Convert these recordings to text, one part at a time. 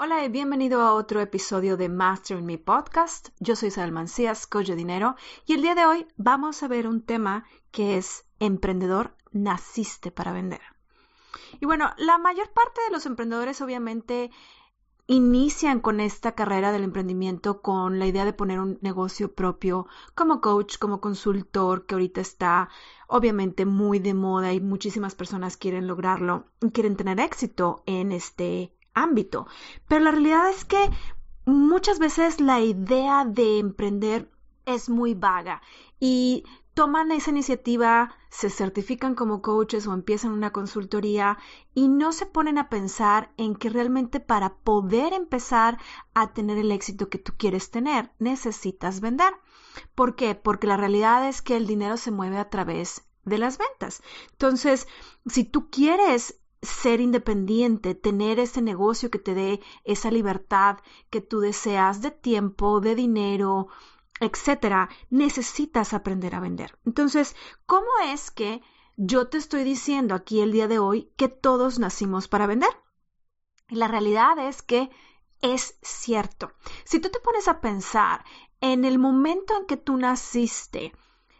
Hola y bienvenido a otro episodio de Master Me Podcast. Yo soy Isabel Mancías, de dinero, y el día de hoy vamos a ver un tema que es emprendedor, naciste para vender. Y bueno, la mayor parte de los emprendedores obviamente inician con esta carrera del emprendimiento con la idea de poner un negocio propio como coach, como consultor, que ahorita está obviamente muy de moda y muchísimas personas quieren lograrlo, quieren tener éxito en este ámbito. Pero la realidad es que muchas veces la idea de emprender es muy vaga y toman esa iniciativa, se certifican como coaches o empiezan una consultoría y no se ponen a pensar en que realmente para poder empezar a tener el éxito que tú quieres tener, necesitas vender. ¿Por qué? Porque la realidad es que el dinero se mueve a través de las ventas. Entonces, si tú quieres ser independiente, tener ese negocio que te dé esa libertad que tú deseas de tiempo, de dinero, etcétera, necesitas aprender a vender. Entonces, ¿cómo es que yo te estoy diciendo aquí el día de hoy que todos nacimos para vender? la realidad es que es cierto. Si tú te pones a pensar en el momento en que tú naciste,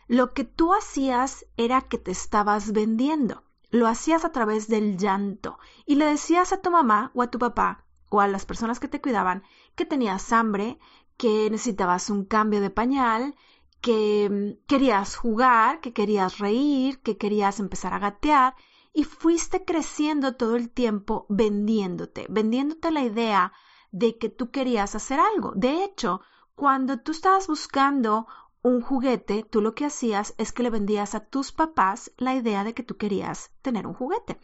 lo que tú hacías era que te estabas vendiendo. Lo hacías a través del llanto y le decías a tu mamá o a tu papá o a las personas que te cuidaban que tenías hambre, que necesitabas un cambio de pañal, que mm, querías jugar, que querías reír, que querías empezar a gatear y fuiste creciendo todo el tiempo vendiéndote, vendiéndote la idea de que tú querías hacer algo. De hecho, cuando tú estabas buscando un juguete, tú lo que hacías es que le vendías a tus papás la idea de que tú querías tener un juguete.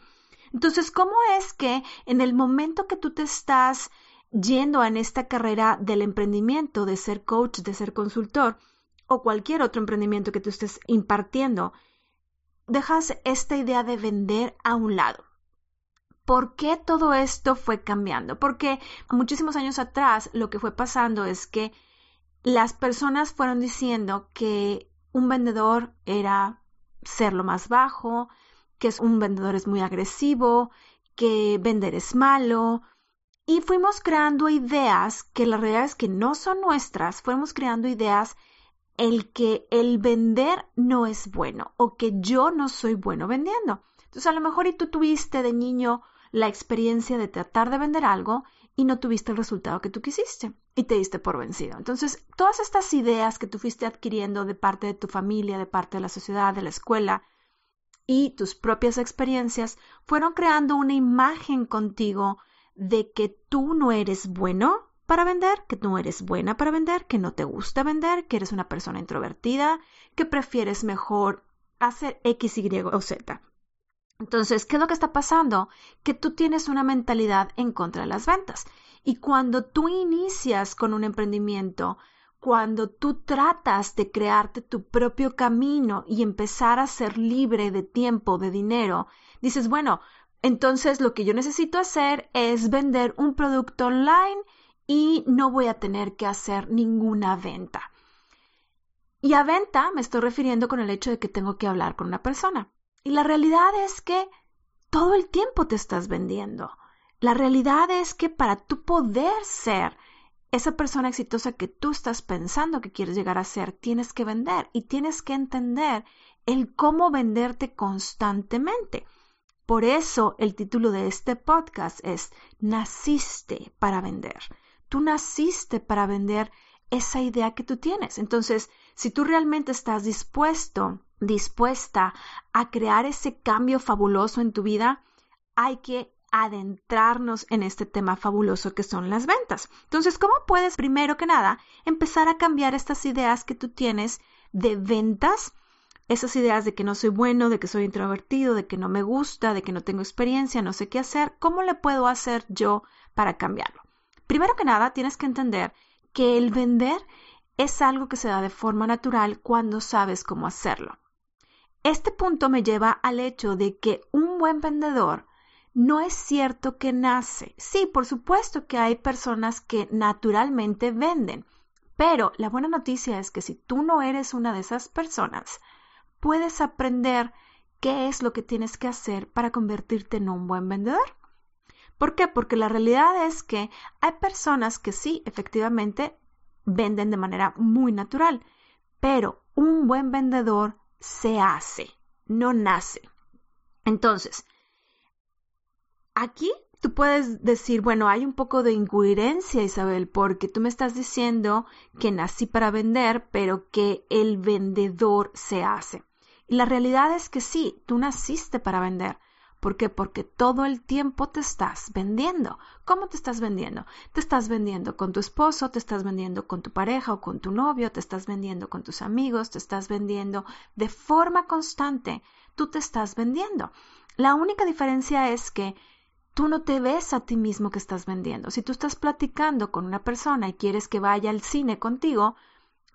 Entonces, ¿cómo es que en el momento que tú te estás yendo en esta carrera del emprendimiento, de ser coach, de ser consultor o cualquier otro emprendimiento que tú estés impartiendo, dejas esta idea de vender a un lado. ¿Por qué todo esto fue cambiando? Porque muchísimos años atrás lo que fue pasando es que las personas fueron diciendo que un vendedor era ser lo más bajo, que un vendedor es muy agresivo, que vender es malo, y fuimos creando ideas que la realidad es que no son nuestras, fuimos creando ideas el que el vender no es bueno o que yo no soy bueno vendiendo. Entonces a lo mejor y tú tuviste de niño la experiencia de tratar de vender algo y no tuviste el resultado que tú quisiste y te diste por vencido. Entonces, todas estas ideas que tú fuiste adquiriendo de parte de tu familia, de parte de la sociedad, de la escuela y tus propias experiencias fueron creando una imagen contigo de que tú no eres bueno para vender, que no eres buena para vender, que no te gusta vender, que eres una persona introvertida, que prefieres mejor hacer X, Y o Z. Entonces, ¿qué es lo que está pasando? Que tú tienes una mentalidad en contra de las ventas. Y cuando tú inicias con un emprendimiento, cuando tú tratas de crearte tu propio camino y empezar a ser libre de tiempo, de dinero, dices, bueno, entonces lo que yo necesito hacer es vender un producto online y no voy a tener que hacer ninguna venta. Y a venta me estoy refiriendo con el hecho de que tengo que hablar con una persona. Y la realidad es que todo el tiempo te estás vendiendo. La realidad es que para tú poder ser esa persona exitosa que tú estás pensando que quieres llegar a ser, tienes que vender y tienes que entender el cómo venderte constantemente. Por eso el título de este podcast es Naciste para vender. Tú naciste para vender esa idea que tú tienes. Entonces, si tú realmente estás dispuesto, dispuesta a crear ese cambio fabuloso en tu vida, hay que adentrarnos en este tema fabuloso que son las ventas. Entonces, ¿cómo puedes, primero que nada, empezar a cambiar estas ideas que tú tienes de ventas esas ideas de que no soy bueno, de que soy introvertido, de que no me gusta, de que no tengo experiencia, no sé qué hacer, ¿cómo le puedo hacer yo para cambiarlo? Primero que nada, tienes que entender que el vender es algo que se da de forma natural cuando sabes cómo hacerlo. Este punto me lleva al hecho de que un buen vendedor no es cierto que nace. Sí, por supuesto que hay personas que naturalmente venden, pero la buena noticia es que si tú no eres una de esas personas, puedes aprender qué es lo que tienes que hacer para convertirte en un buen vendedor. ¿Por qué? Porque la realidad es que hay personas que sí, efectivamente, venden de manera muy natural, pero un buen vendedor se hace, no nace. Entonces, aquí tú puedes decir, bueno, hay un poco de incoherencia, Isabel, porque tú me estás diciendo que nací para vender, pero que el vendedor se hace. Y la realidad es que sí, tú naciste para vender. ¿Por qué? Porque todo el tiempo te estás vendiendo. ¿Cómo te estás vendiendo? Te estás vendiendo con tu esposo, te estás vendiendo con tu pareja o con tu novio, te estás vendiendo con tus amigos, te estás vendiendo de forma constante. Tú te estás vendiendo. La única diferencia es que tú no te ves a ti mismo que estás vendiendo. Si tú estás platicando con una persona y quieres que vaya al cine contigo,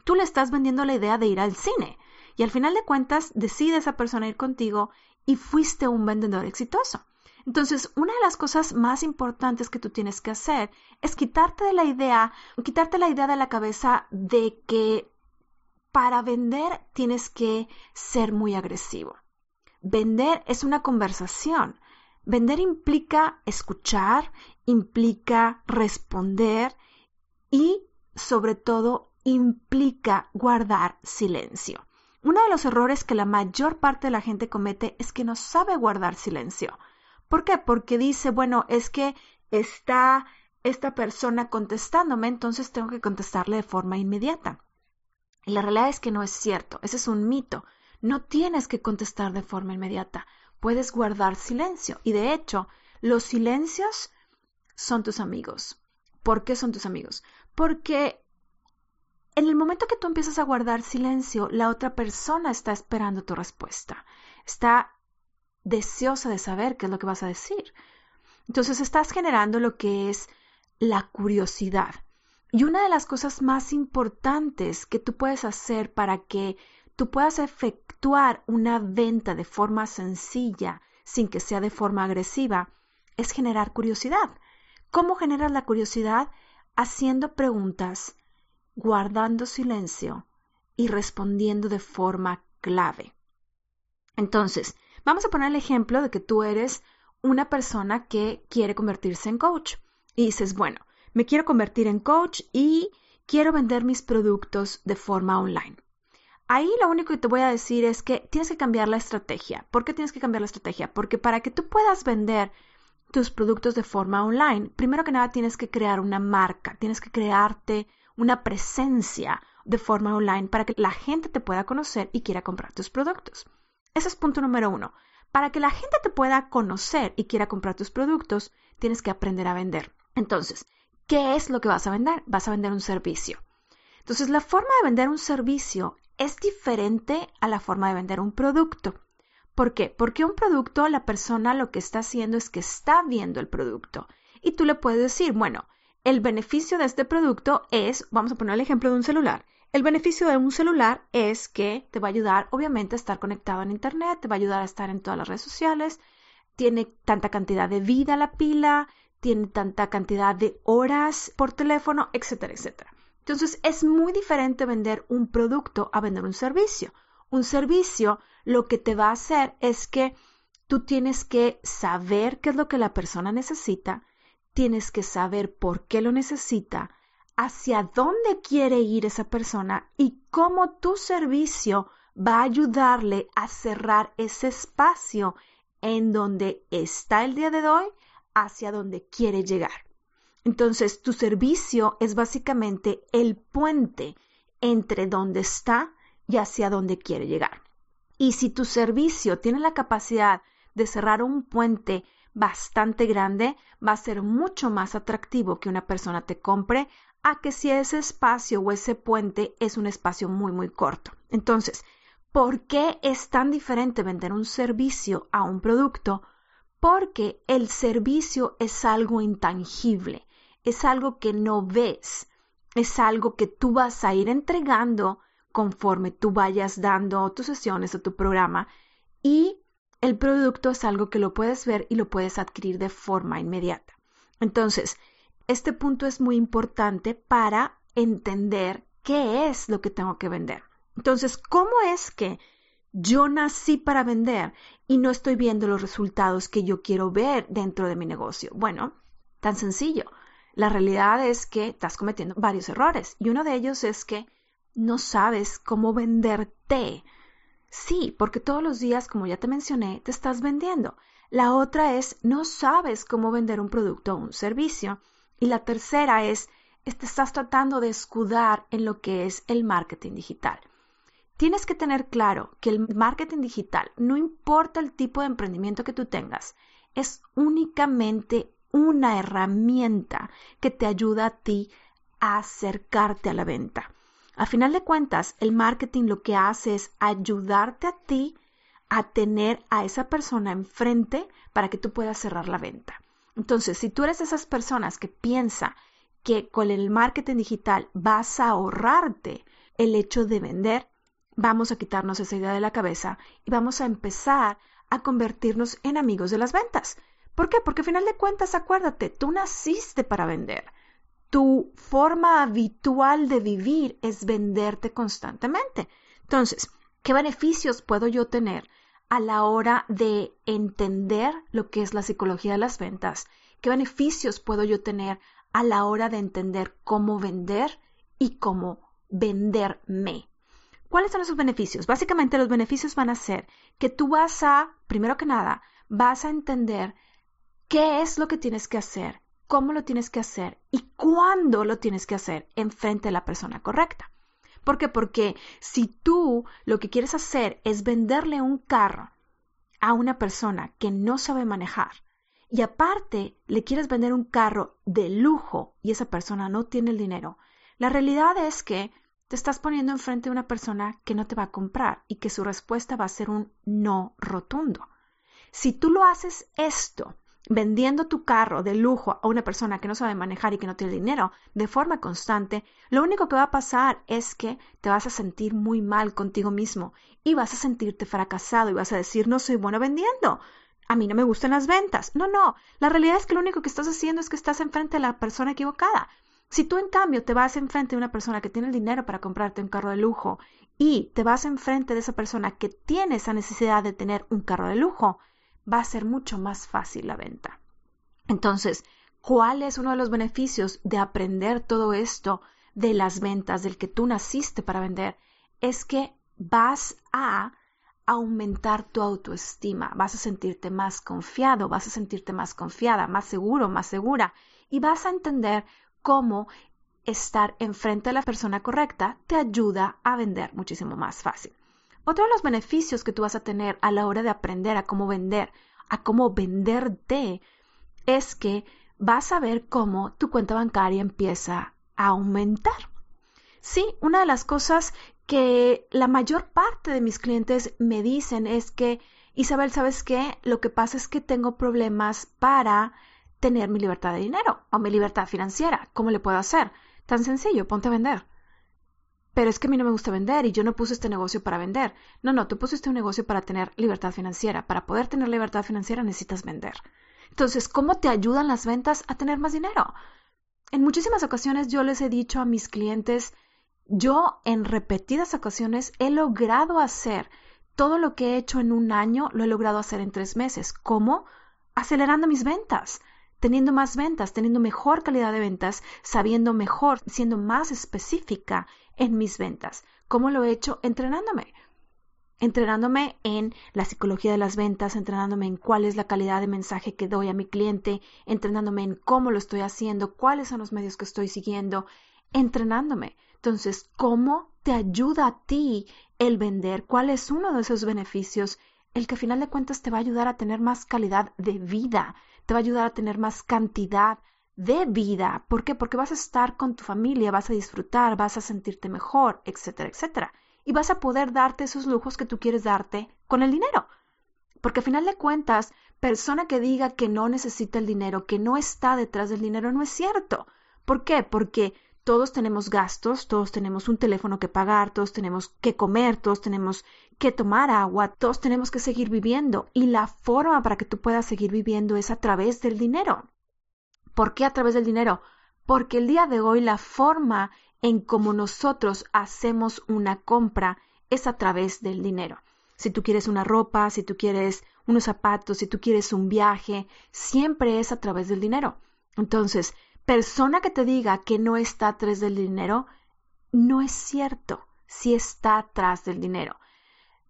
tú le estás vendiendo la idea de ir al cine. Y al final de cuentas, decide esa persona ir contigo y fuiste un vendedor exitoso. Entonces, una de las cosas más importantes que tú tienes que hacer es quitarte de la idea, quitarte la idea de la cabeza de que para vender tienes que ser muy agresivo. Vender es una conversación. Vender implica escuchar, implica responder y, sobre todo, implica guardar silencio. Uno de los errores que la mayor parte de la gente comete es que no sabe guardar silencio. ¿Por qué? Porque dice, bueno, es que está esta persona contestándome, entonces tengo que contestarle de forma inmediata. Y la realidad es que no es cierto, ese es un mito. No tienes que contestar de forma inmediata, puedes guardar silencio. Y de hecho, los silencios son tus amigos. ¿Por qué son tus amigos? Porque en el momento que tú empiezas a guardar silencio, la otra persona está esperando tu respuesta. Está deseosa de saber qué es lo que vas a decir. Entonces estás generando lo que es la curiosidad. Y una de las cosas más importantes que tú puedes hacer para que tú puedas efectuar una venta de forma sencilla, sin que sea de forma agresiva, es generar curiosidad. ¿Cómo generas la curiosidad? Haciendo preguntas guardando silencio y respondiendo de forma clave. Entonces, vamos a poner el ejemplo de que tú eres una persona que quiere convertirse en coach y dices, bueno, me quiero convertir en coach y quiero vender mis productos de forma online. Ahí lo único que te voy a decir es que tienes que cambiar la estrategia. ¿Por qué tienes que cambiar la estrategia? Porque para que tú puedas vender tus productos de forma online, primero que nada tienes que crear una marca, tienes que crearte una presencia de forma online para que la gente te pueda conocer y quiera comprar tus productos. Ese es punto número uno. Para que la gente te pueda conocer y quiera comprar tus productos, tienes que aprender a vender. Entonces, ¿qué es lo que vas a vender? Vas a vender un servicio. Entonces, la forma de vender un servicio es diferente a la forma de vender un producto. ¿Por qué? Porque un producto, la persona lo que está haciendo es que está viendo el producto. Y tú le puedes decir, bueno, el beneficio de este producto es, vamos a poner el ejemplo de un celular. El beneficio de un celular es que te va a ayudar, obviamente, a estar conectado en Internet, te va a ayudar a estar en todas las redes sociales, tiene tanta cantidad de vida la pila, tiene tanta cantidad de horas por teléfono, etcétera, etcétera. Entonces, es muy diferente vender un producto a vender un servicio. Un servicio lo que te va a hacer es que tú tienes que saber qué es lo que la persona necesita, tienes que saber por qué lo necesita, hacia dónde quiere ir esa persona y cómo tu servicio va a ayudarle a cerrar ese espacio en donde está el día de hoy hacia donde quiere llegar. Entonces, tu servicio es básicamente el puente entre donde está y hacia donde quiere llegar. Y si tu servicio tiene la capacidad de cerrar un puente bastante grande, va a ser mucho más atractivo que una persona te compre a que si ese espacio o ese puente es un espacio muy, muy corto. Entonces, ¿por qué es tan diferente vender un servicio a un producto? Porque el servicio es algo intangible, es algo que no ves. es algo que tú vas a ir entregando conforme tú vayas dando tus sesiones o tu programa y el producto es algo que lo puedes ver y lo puedes adquirir de forma inmediata. Entonces, este punto es muy importante para entender qué es lo que tengo que vender. Entonces, ¿cómo es que yo nací para vender y no estoy viendo los resultados que yo quiero ver dentro de mi negocio? Bueno, tan sencillo. La realidad es que estás cometiendo varios errores y uno de ellos es que no sabes cómo venderte. Sí, porque todos los días, como ya te mencioné, te estás vendiendo. La otra es no sabes cómo vender un producto o un servicio. Y la tercera es te estás tratando de escudar en lo que es el marketing digital. Tienes que tener claro que el marketing digital, no importa el tipo de emprendimiento que tú tengas, es únicamente una herramienta que te ayuda a ti a acercarte a la venta. A final de cuentas, el marketing lo que hace es ayudarte a ti a tener a esa persona enfrente para que tú puedas cerrar la venta. Entonces, si tú eres de esas personas que piensa que con el marketing digital vas a ahorrarte el hecho de vender, vamos a quitarnos esa idea de la cabeza y vamos a empezar a convertirnos en amigos de las ventas. ¿Por qué? Porque al final de cuentas, acuérdate, tú naciste para vender. Tu forma habitual de vivir es venderte constantemente. Entonces, ¿qué beneficios puedo yo tener a la hora de entender lo que es la psicología de las ventas? ¿Qué beneficios puedo yo tener a la hora de entender cómo vender y cómo venderme? ¿Cuáles son esos beneficios? Básicamente los beneficios van a ser que tú vas a, primero que nada, vas a entender qué es lo que tienes que hacer, cómo lo tienes que hacer y cuándo lo tienes que hacer en frente de la persona correcta. ¿Por qué? Porque si tú lo que quieres hacer es venderle un carro a una persona que no sabe manejar y aparte le quieres vender un carro de lujo y esa persona no tiene el dinero, la realidad es que te estás poniendo enfrente de una persona que no te va a comprar y que su respuesta va a ser un no rotundo. Si tú lo haces esto vendiendo tu carro de lujo a una persona que no sabe manejar y que no tiene dinero de forma constante, lo único que va a pasar es que te vas a sentir muy mal contigo mismo y vas a sentirte fracasado y vas a decir no soy bueno vendiendo. A mí no me gustan las ventas. No, no. La realidad es que lo único que estás haciendo es que estás enfrente de la persona equivocada. Si tú en cambio te vas enfrente de una persona que tiene el dinero para comprarte un carro de lujo y te vas enfrente de esa persona que tiene esa necesidad de tener un carro de lujo, va a ser mucho más fácil la venta. Entonces, ¿cuál es uno de los beneficios de aprender todo esto de las ventas, del que tú naciste para vender? Es que vas a aumentar tu autoestima, vas a sentirte más confiado, vas a sentirte más confiada, más seguro, más segura y vas a entender cómo estar enfrente de la persona correcta te ayuda a vender muchísimo más fácil. Otro de los beneficios que tú vas a tener a la hora de aprender a cómo vender, a cómo venderte, es que vas a ver cómo tu cuenta bancaria empieza a aumentar. Sí, una de las cosas que la mayor parte de mis clientes me dicen es que, Isabel, ¿sabes qué? Lo que pasa es que tengo problemas para tener mi libertad de dinero o mi libertad financiera. ¿Cómo le puedo hacer? Tan sencillo, ponte a vender pero es que a mí no me gusta vender y yo no puse este negocio para vender. No, no, tú pusiste un negocio para tener libertad financiera. Para poder tener libertad financiera necesitas vender. Entonces, ¿cómo te ayudan las ventas a tener más dinero? En muchísimas ocasiones yo les he dicho a mis clientes, yo en repetidas ocasiones he logrado hacer todo lo que he hecho en un año, lo he logrado hacer en tres meses. ¿Cómo? Acelerando mis ventas teniendo más ventas, teniendo mejor calidad de ventas, sabiendo mejor, siendo más específica en mis ventas. ¿Cómo lo he hecho? Entrenándome. Entrenándome en la psicología de las ventas, entrenándome en cuál es la calidad de mensaje que doy a mi cliente, entrenándome en cómo lo estoy haciendo, cuáles son los medios que estoy siguiendo, entrenándome. Entonces, ¿cómo te ayuda a ti el vender? ¿Cuál es uno de esos beneficios? El que a final de cuentas te va a ayudar a tener más calidad de vida, te va a ayudar a tener más cantidad de vida. ¿Por qué? Porque vas a estar con tu familia, vas a disfrutar, vas a sentirte mejor, etcétera, etcétera. Y vas a poder darte esos lujos que tú quieres darte con el dinero. Porque a final de cuentas, persona que diga que no necesita el dinero, que no está detrás del dinero, no es cierto. ¿Por qué? Porque todos tenemos gastos, todos tenemos un teléfono que pagar, todos tenemos que comer, todos tenemos que tomar agua, todos tenemos que seguir viviendo y la forma para que tú puedas seguir viviendo es a través del dinero. ¿Por qué a través del dinero? Porque el día de hoy la forma en cómo nosotros hacemos una compra es a través del dinero. Si tú quieres una ropa, si tú quieres unos zapatos, si tú quieres un viaje, siempre es a través del dinero. Entonces, persona que te diga que no está atrás del dinero, no es cierto, si está atrás del dinero.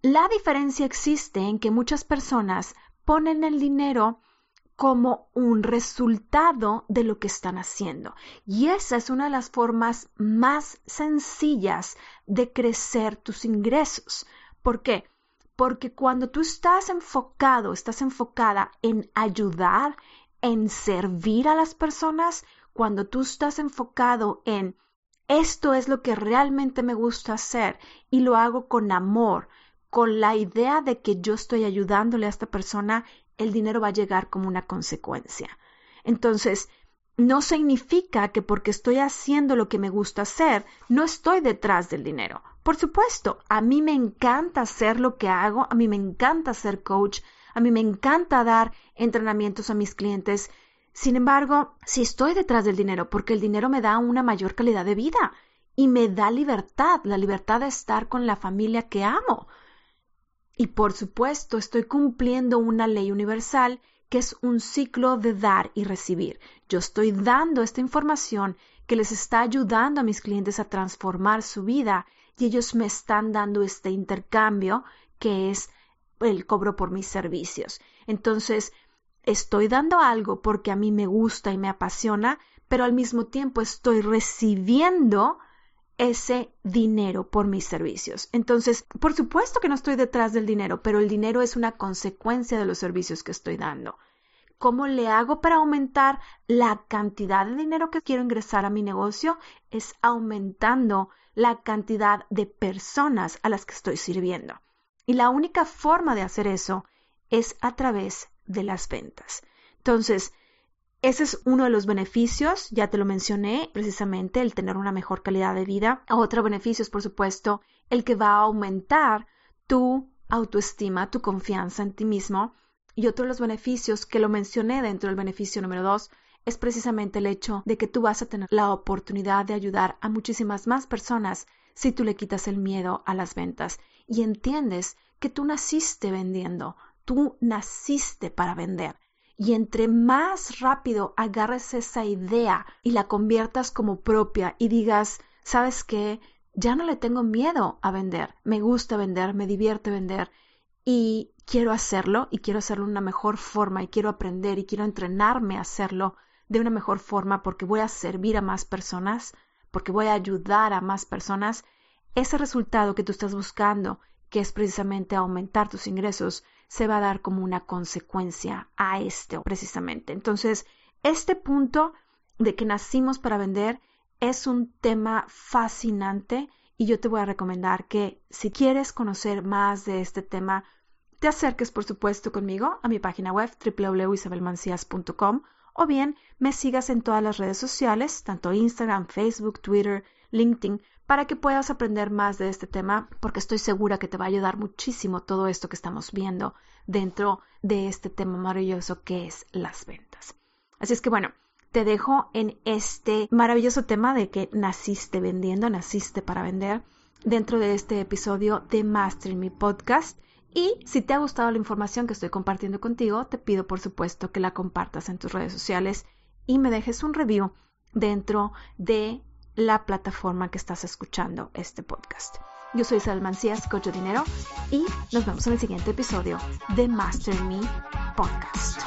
La diferencia existe en que muchas personas ponen el dinero como un resultado de lo que están haciendo. Y esa es una de las formas más sencillas de crecer tus ingresos. ¿Por qué? Porque cuando tú estás enfocado, estás enfocada en ayudar, en servir a las personas, cuando tú estás enfocado en esto es lo que realmente me gusta hacer y lo hago con amor, con la idea de que yo estoy ayudándole a esta persona, el dinero va a llegar como una consecuencia. Entonces, no significa que porque estoy haciendo lo que me gusta hacer, no estoy detrás del dinero. Por supuesto, a mí me encanta hacer lo que hago, a mí me encanta ser coach, a mí me encanta dar entrenamientos a mis clientes sin embargo, si estoy detrás del dinero, porque el dinero me da una mayor calidad de vida y me da libertad, la libertad de estar con la familia que amo. Y por supuesto, estoy cumpliendo una ley universal que es un ciclo de dar y recibir. Yo estoy dando esta información que les está ayudando a mis clientes a transformar su vida y ellos me están dando este intercambio que es el cobro por mis servicios. Entonces, estoy dando algo porque a mí me gusta y me apasiona, pero al mismo tiempo estoy recibiendo ese dinero por mis servicios. Entonces, por supuesto que no estoy detrás del dinero, pero el dinero es una consecuencia de los servicios que estoy dando. ¿Cómo le hago para aumentar la cantidad de dinero que quiero ingresar a mi negocio? Es aumentando la cantidad de personas a las que estoy sirviendo. Y la única forma de hacer eso es a través de las ventas. Entonces, ese es uno de los beneficios, ya te lo mencioné, precisamente el tener una mejor calidad de vida. Otro beneficio es, por supuesto, el que va a aumentar tu autoestima, tu confianza en ti mismo. Y otro de los beneficios que lo mencioné dentro del beneficio número dos es precisamente el hecho de que tú vas a tener la oportunidad de ayudar a muchísimas más personas si tú le quitas el miedo a las ventas y entiendes que tú naciste vendiendo, tú naciste para vender. Y entre más rápido agarres esa idea y la conviertas como propia y digas, ¿sabes qué? Ya no le tengo miedo a vender. Me gusta vender, me divierte vender y quiero hacerlo y quiero hacerlo de una mejor forma y quiero aprender y quiero entrenarme a hacerlo de una mejor forma porque voy a servir a más personas, porque voy a ayudar a más personas. Ese resultado que tú estás buscando, que es precisamente aumentar tus ingresos, se va a dar como una consecuencia a esto precisamente. Entonces, este punto de que nacimos para vender es un tema fascinante y yo te voy a recomendar que si quieres conocer más de este tema, te acerques por supuesto conmigo a mi página web www.isabelmancias.com o bien me sigas en todas las redes sociales, tanto Instagram, Facebook, Twitter, LinkedIn, para que puedas aprender más de este tema, porque estoy segura que te va a ayudar muchísimo todo esto que estamos viendo dentro de este tema maravilloso que es las ventas. Así es que bueno, te dejo en este maravilloso tema de que naciste vendiendo, naciste para vender, dentro de este episodio de Master Me Podcast. Y si te ha gustado la información que estoy compartiendo contigo, te pido por supuesto que la compartas en tus redes sociales y me dejes un review dentro de la plataforma que estás escuchando este podcast. Yo soy Salmancías Cocho Dinero y nos vemos en el siguiente episodio de Master Me Podcast.